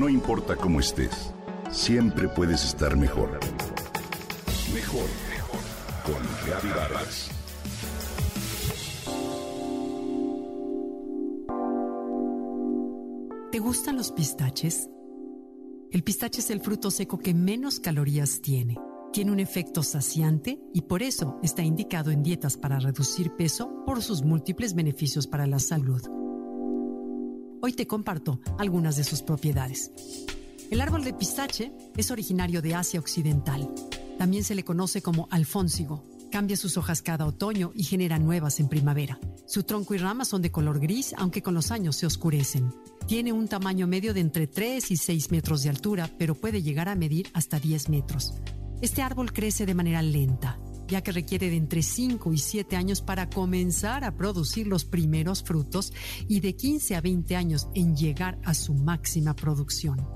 No importa cómo estés, siempre puedes estar mejor. Mejor, mejor. Con Vargas. ¿Te gustan los pistaches? El pistache es el fruto seco que menos calorías tiene. Tiene un efecto saciante y por eso está indicado en dietas para reducir peso por sus múltiples beneficios para la salud. Hoy te comparto algunas de sus propiedades. El árbol de pistache es originario de Asia Occidental. También se le conoce como alfónsigo. Cambia sus hojas cada otoño y genera nuevas en primavera. Su tronco y ramas son de color gris, aunque con los años se oscurecen. Tiene un tamaño medio de entre 3 y 6 metros de altura, pero puede llegar a medir hasta 10 metros. Este árbol crece de manera lenta, ya que requiere de entre 5 y 7 años para comenzar a producir los primeros frutos y de 15 a 20 años en llegar a su máxima producción.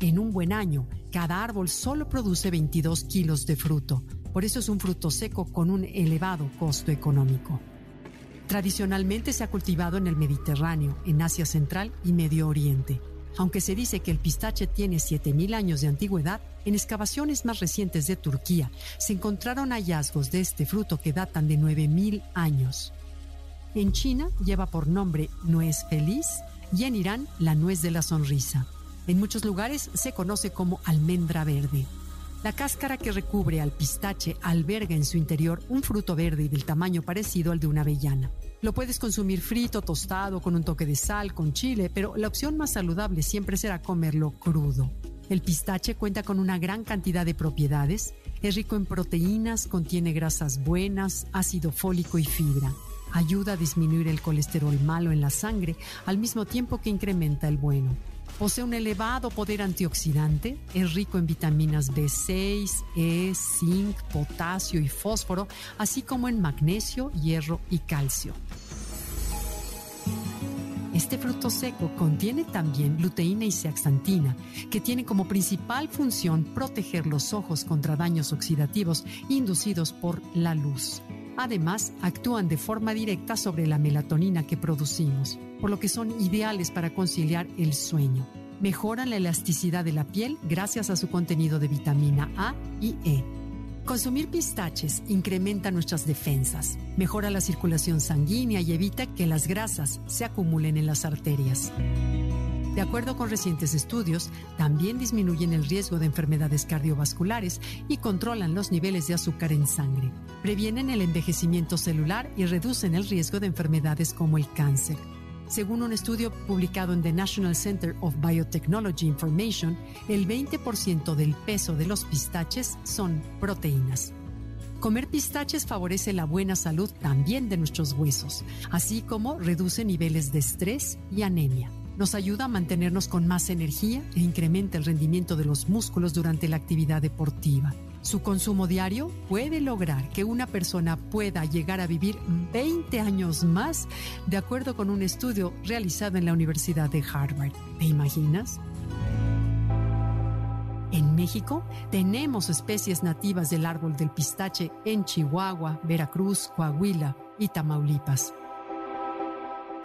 En un buen año, cada árbol solo produce 22 kilos de fruto, por eso es un fruto seco con un elevado costo económico. Tradicionalmente se ha cultivado en el Mediterráneo, en Asia Central y Medio Oriente. Aunque se dice que el pistache tiene 7.000 años de antigüedad, en excavaciones más recientes de Turquía se encontraron hallazgos de este fruto que datan de 9.000 años. En China lleva por nombre nuez feliz y en Irán la nuez de la sonrisa. En muchos lugares se conoce como almendra verde. La cáscara que recubre al pistache alberga en su interior un fruto verde y del tamaño parecido al de una avellana. Lo puedes consumir frito, tostado, con un toque de sal, con chile, pero la opción más saludable siempre será comerlo crudo. El pistache cuenta con una gran cantidad de propiedades, es rico en proteínas, contiene grasas buenas, ácido fólico y fibra. Ayuda a disminuir el colesterol malo en la sangre al mismo tiempo que incrementa el bueno. Posee un elevado poder antioxidante, es rico en vitaminas B6, E, zinc, potasio y fósforo, así como en magnesio, hierro y calcio. Este fruto seco contiene también luteína y zeaxantina, que tienen como principal función proteger los ojos contra daños oxidativos inducidos por la luz. Además, actúan de forma directa sobre la melatonina que producimos, por lo que son ideales para conciliar el sueño. Mejoran la elasticidad de la piel gracias a su contenido de vitamina A y E. Consumir pistaches incrementa nuestras defensas, mejora la circulación sanguínea y evita que las grasas se acumulen en las arterias. De acuerdo con recientes estudios, también disminuyen el riesgo de enfermedades cardiovasculares y controlan los niveles de azúcar en sangre. Previenen el envejecimiento celular y reducen el riesgo de enfermedades como el cáncer. Según un estudio publicado en The National Center of Biotechnology Information, el 20% del peso de los pistaches son proteínas. Comer pistaches favorece la buena salud también de nuestros huesos, así como reduce niveles de estrés y anemia. Nos ayuda a mantenernos con más energía e incrementa el rendimiento de los músculos durante la actividad deportiva. Su consumo diario puede lograr que una persona pueda llegar a vivir 20 años más, de acuerdo con un estudio realizado en la Universidad de Harvard. ¿Te imaginas? En México tenemos especies nativas del árbol del pistache en Chihuahua, Veracruz, Coahuila y Tamaulipas.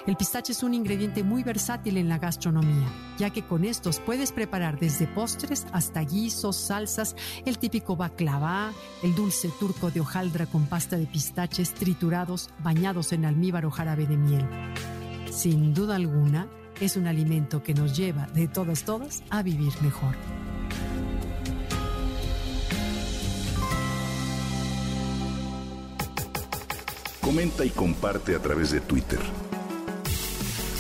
El pistache es un ingrediente muy versátil en la gastronomía, ya que con estos puedes preparar desde postres hasta guisos, salsas, el típico baklava, el dulce turco de hojaldra con pasta de pistaches triturados bañados en almíbar o jarabe de miel. Sin duda alguna, es un alimento que nos lleva de todas todas a vivir mejor. Comenta y comparte a través de Twitter.